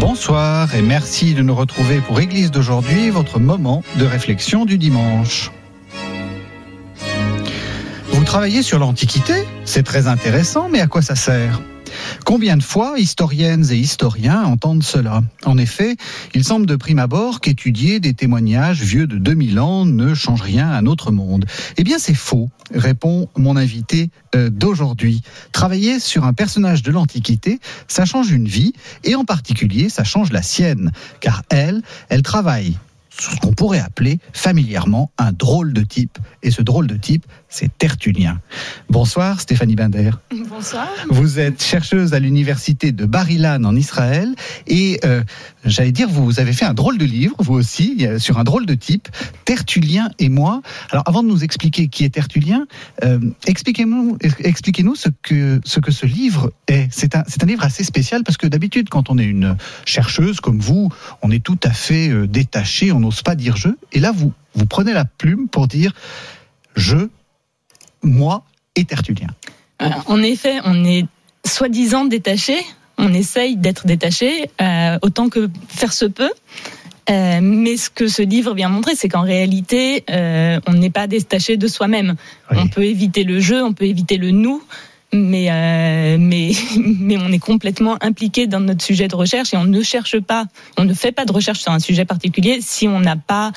Bonsoir et merci de nous retrouver pour Église d'aujourd'hui, votre moment de réflexion du dimanche. Vous travaillez sur l'Antiquité C'est très intéressant, mais à quoi ça sert? Combien de fois historiennes et historiens entendent cela? En effet, il semble de prime abord qu'étudier des témoignages vieux de 2000 ans ne change rien à notre monde. Eh bien, c'est faux, répond mon invité euh, d'aujourd'hui. Travailler sur un personnage de l'Antiquité, ça change une vie, et en particulier, ça change la sienne, car elle, elle travaille ce qu'on pourrait appeler familièrement un drôle de type. Et ce drôle de type, c'est Tertullien. Bonsoir Stéphanie Binder. Bonsoir. Vous êtes chercheuse à l'université de Bar-Ilan en Israël et euh, j'allais dire vous avez fait un drôle de livre, vous aussi, euh, sur un drôle de type, Tertullien et moi. Alors avant de nous expliquer qui est Tertullien, euh, expliquez-nous ce que ce que ce livre est. C'est un un livre assez spécial parce que d'habitude quand on est une chercheuse comme vous, on est tout à fait euh, détaché, on n'ose pas dire je et là vous vous prenez la plume pour dire je moi et Tertullien. Euh, en effet, on est soi-disant détaché, on essaye d'être détaché euh, autant que faire se peut. Euh, mais ce que ce livre vient montrer, c'est qu'en réalité, euh, on n'est pas détaché de soi-même. Oui. On peut éviter le jeu, on peut éviter le nous, mais, euh, mais, mais on est complètement impliqué dans notre sujet de recherche et on ne cherche pas, on ne fait pas de recherche sur un sujet particulier si on n'a pas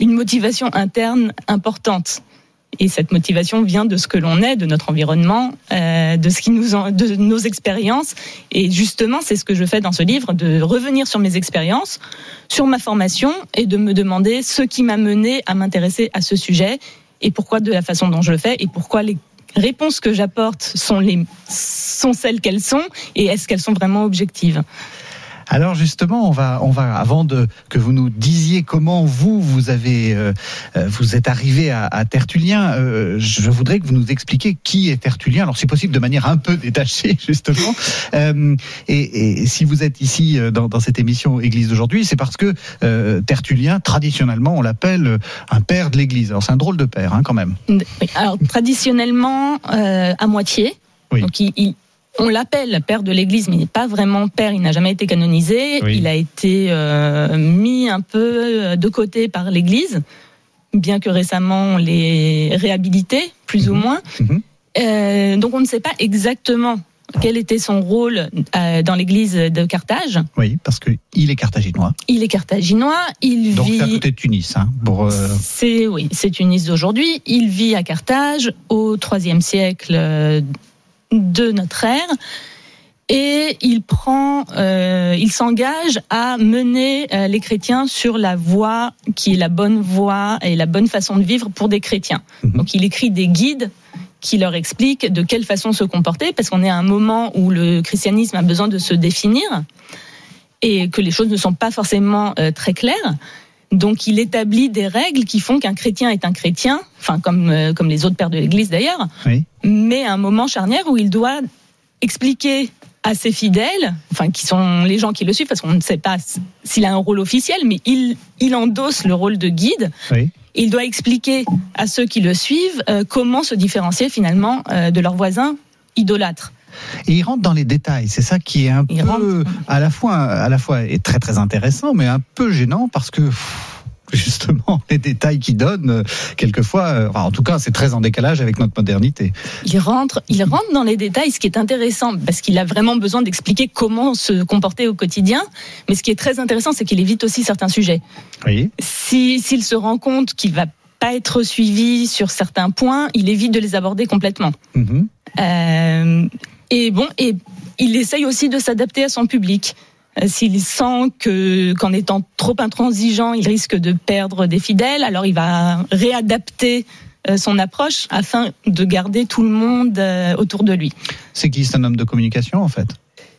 une motivation interne importante. Et cette motivation vient de ce que l'on est, de notre environnement, euh, de ce qui nous, en, de nos expériences. Et justement, c'est ce que je fais dans ce livre, de revenir sur mes expériences, sur ma formation, et de me demander ce qui m'a mené à m'intéresser à ce sujet, et pourquoi de la façon dont je le fais, et pourquoi les réponses que j'apporte sont sont celles qu'elles sont, et est-ce qu'elles sont vraiment objectives? Alors justement, on va, on va, avant de que vous nous disiez comment vous vous avez, euh, euh, vous êtes arrivé à, à Tertullien, euh, je voudrais que vous nous expliquiez qui est Tertullien. Alors si possible de manière un peu détachée justement. Euh, et, et si vous êtes ici dans, dans cette émission Église d'aujourd'hui, c'est parce que Tertullien, traditionnellement, on l'appelle un père de l'Église. Alors c'est un drôle de père hein, quand même. Oui, Alors traditionnellement à moitié. Oui. Donc il, il- on l'appelle père de l'Église, mais il n'est pas vraiment père. Il n'a jamais été canonisé. Oui. Il a été euh, mis un peu de côté par l'Église, bien que récemment on l'ait réhabilité, plus ou Mhm. moins. Mhm. Euh, donc on ne sait pas exactement quel était son rôle euh, dans l'Église de Carthage. Oui, parce que il est carthaginois. Il est carthaginois. Il Donc vit. c'est à côté de Tunis. Hein, pour, euh, C'est oui, c'est Tunis d'aujourd'hui. Il vit à Carthage au IIIe siècle euh, de notre ère et il prend, euh, il s'engage à mener euh, les chrétiens sur la voie qui est la bonne voie et la bonne façon de vivre pour des chrétiens. Mhm. Donc il écrit des guides qui leur expliquent de quelle façon se comporter parce qu'on est à un moment où le christianisme a besoin de se définir et que les choses ne sont pas forcément euh, très claires. Donc il établit des règles qui font qu'un chrétien est un chrétien, enfin comme euh, comme les autres pères de l'Église d'ailleurs, oui. mais à un moment charnière où il doit expliquer à ses fidèles, enfin qui sont les gens qui le suivent, parce qu'on ne sait pas s'il a un rôle officiel, mais il il endosse le rôle de guide. Oui. Il doit expliquer à ceux qui le suivent euh, comment se différencier finalement euh, de leurs voisins idolâtres. Et il rentre dans les détails. C'est ça qui est un Il peu, rentre. à la fois, à la fois est très très intéressant, mais un peu gênant parce que justement les détails qu'il donne, euh, quelquefois, euh, enfin, en tout cas, c'est très en décalage avec notre modernité. Il rentre, il rentre dans les détails, ce qui est intéressant, parce qu'il a vraiment besoin d'expliquer comment se comporter au quotidien. Mais ce qui est très intéressant, c'est qu'il évite aussi certains sujets. Oui. Si, s'il se rend compte qu'il va pas être suivi sur certains points, il évite de les aborder complètement. Mhm. Euh, et bon, et il essaye aussi de s'adapter à son public. Euh, S'il sent que qu'en étant trop intransigeant, il risque de perdre des fidèles, alors il va réadapter euh, son approche afin de garder tout le monde euh, autour de lui. C'est qui? C'est un homme de communication en fait?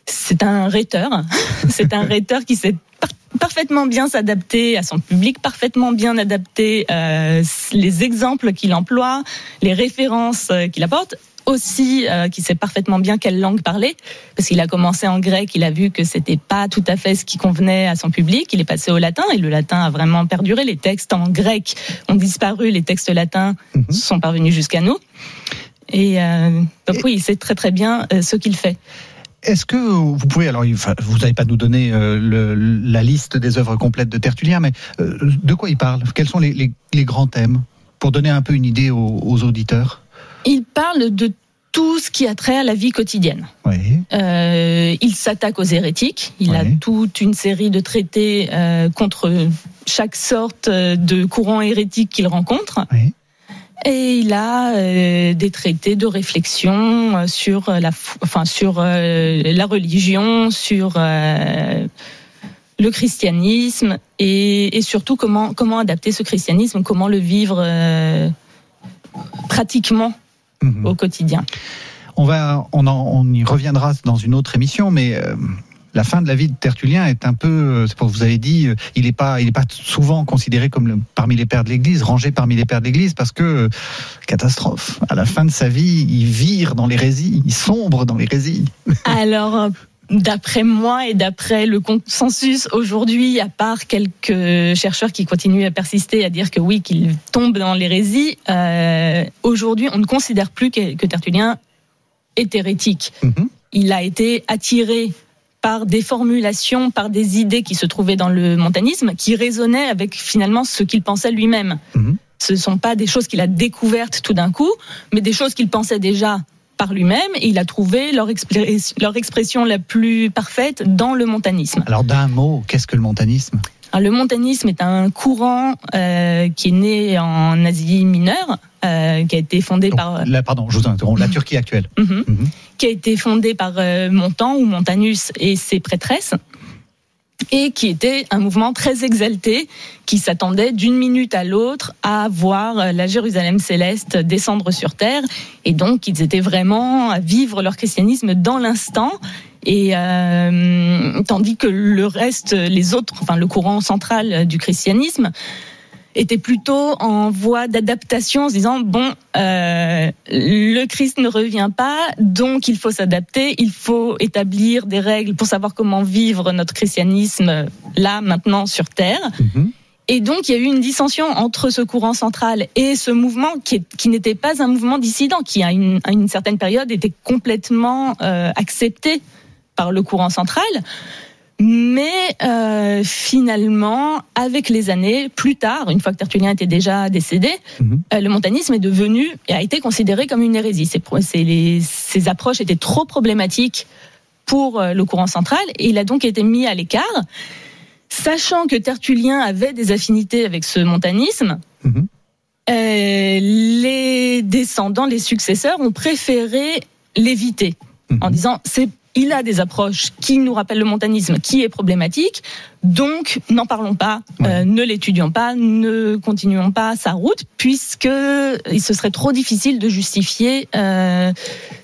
C'est un rhéteur. C'est un rhéteur qui s'est par- parfaitement bien s'adapter à son public, parfaitement bien adapter euh, les exemples qu'il emploie, les références qu'il apporte aussi euh, qui sait parfaitement bien quelle langue parler parce qu'il a commencé en grec, il a vu que c'était pas tout à fait ce qui convenait à son public, il est passé au latin et le latin a vraiment perduré, les textes en grec ont disparu, les textes latins Mhm. sont parvenus jusqu'à nous. Et euh, donc Et- oui, il sait très très bien euh, ce qu'il fait. Est-ce que vous pouvez, alors vous n'allez pas nous donner euh, le- la liste des œuvres complètes de Tertullien, mais euh, de quoi il parle? Quels sont les, les- les grands thèmes? Pour donner un peu une idée aux, aux auditeurs. Il parle de tout ce qui a trait à la vie quotidienne. Oui. Euh, il s'attaque aux hérétiques. Il a toute une série de traités euh, contre chaque sorte euh, de courant hérétique qu'il rencontre. oui. Et il a euh, des traités de réflexion euh, sur la, fo- enfin sur euh, la religion, sur euh, le christianisme et, et surtout comment comment adapter ce christianisme, comment le vivre euh, pratiquement Mhm. au quotidien. On va, on, en- on y reviendra dans une autre émission, mais euh, la fin de la vie de Tertullien est un peu, euh, c'est pour vous avez dit, euh, il n'est pas, il est pas souvent considéré comme le- parmi les pères de l'Église, rangé parmi les pères de l'Église, parce que euh, catastrophe. À la fin de sa vie, il vire dans l'hérésie, il sombre dans l'hérésie. Alors, euh, d'après moi et d'après le consensus aujourd'hui, à part quelques chercheurs qui continuent à persister à dire que oui, qu'il tombe dans l'hérésie, euh, aujourd'hui, on ne considère plus que, que Tertullien est hérétique. Mhm. Il a été attiré par des formulations, par des idées qui se trouvaient dans le montanisme, qui résonnaient avec finalement ce qu'il pensait lui-même. Mhm. Ce ne sont pas des choses qu'il a découvertes tout d'un coup, mais des choses qu'il pensait déjà par lui-même, et il a trouvé leur, expression la plus parfaite dans le montanisme. Alors d'un mot, qu'est-ce que le montanisme? Alors, le montanisme est un courant euh, qui est né en Asie mineure, euh, qui a été fondé Donc, par là, pardon, je vous interromps. La Turquie actuelle. Qui a été fondé par euh, Montan ou Montanus et ses prêtresses, et qui était un mouvement très exalté, qui s'attendait d'une minute à l'autre à voir la Jérusalem céleste descendre sur terre, et donc ils étaient vraiment à vivre leur christianisme dans l'instant. Et euh, tandis que le reste, les autres, enfin le courant central du christianisme, était plutôt en voie d'adaptation, en se disant bon, euh, le Christ ne revient pas, donc il faut s'adapter, il faut établir des règles pour savoir comment vivre notre christianisme là maintenant sur terre. Mhm. Et donc il y a eu une dissension entre ce courant central et ce mouvement qui, est- qui n'était pas un mouvement dissident, qui à une, à une certaine période était complètement euh, accepté par le courant central. Mais euh, finalement, avec les années, plus tard, une fois que Tertullien était déjà décédé, Mhm. euh, le montanisme est devenu et a été considéré comme une hérésie. Ces- les- ces approches étaient trop problématiques pour euh, le courant central et il a donc été mis à l'écart. Sachant que Tertullien avait des affinités avec ce montanisme, Mhm. euh, les descendants, les successeurs ont préféré l'éviter en Mhm. disant c'est il a des approches qui nous rappellent le montanisme, qui est problématique, donc n'en parlons pas, Ouais. euh, ne l'étudions pas, ne continuons pas sa route, puisque il se serait trop difficile de justifier euh,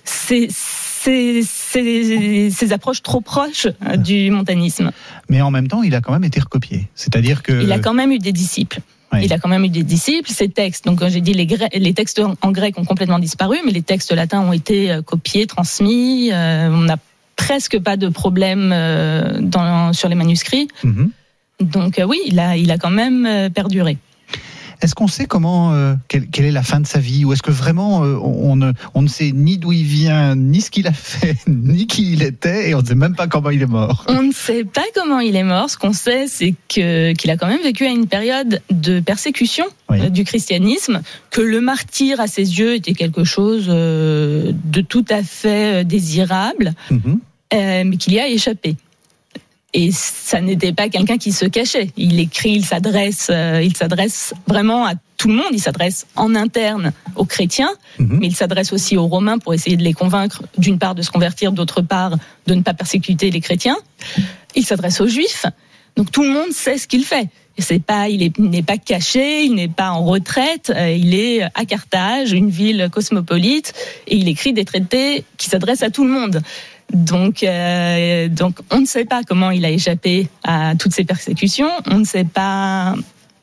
ces, ces, ces- ces approches trop proches euh, du montanisme. Mais en même temps, il a quand même été recopié. C'est-à-dire que. Il a quand même eu des disciples. Il a quand même eu des disciples. Ces textes, donc j'ai dit, les, textes en- grec ont complètement disparu, mais les textes latins ont été euh, copiés, transmis. Euh, on presque pas de problème euh, dans, sur les manuscrits. Mhm. Donc euh, oui, il a, il a quand même euh, perduré. Est-ce qu'on sait comment, euh, quelle, quelle est la fin de sa vie? Ou est-ce que vraiment euh, on, ne, on ne sait ni d'où il vient, ni ce qu'il a fait, ni qui il était, et on ne sait même pas comment il est mort? On ne sait pas comment il est mort. Ce qu'on sait, c'est que qu'il a quand même vécu à une période de persécution Oui. euh, du christianisme, que le martyr à ses yeux était quelque chose de tout à fait désirable. Mhm. Mais qu'il y a échappé. Et ça n'était pas quelqu'un qui se cachait. Il écrit, il s'adresse, euh, il s'adresse vraiment à tout le monde. Il s'adresse en interne aux chrétiens, Mhm. mais il s'adresse aussi aux Romains pour essayer de les convaincre, d'une part, de se convertir, d'autre part, de ne pas persécuter les chrétiens. Il s'adresse aux Juifs. Donc tout le monde sait ce qu'il fait. C'est pas, il n'est pas caché, il n'est pas en retraite. euh, il est à Carthage, une ville cosmopolite, et il écrit des traités qui s'adressent à tout le monde. Donc, euh, donc, on ne sait pas comment il a échappé à toutes ces persécutions. On ne sait pas.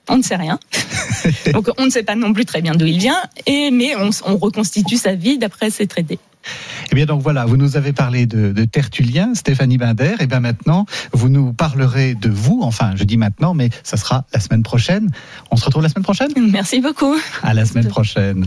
On ne sait rien. donc, on ne sait pas non plus très bien d'où il vient. Et mais on, on reconstitue sa vie d'après ces traités. Eh bien donc voilà, vous nous avez parlé de, de Tertullien, Stéphanie Binder. Et eh bien maintenant, vous nous parlerez de vous. Enfin, je dis maintenant, mais ça sera la semaine prochaine. On se retrouve la semaine prochaine? Merci beaucoup. À la semaine prochaine.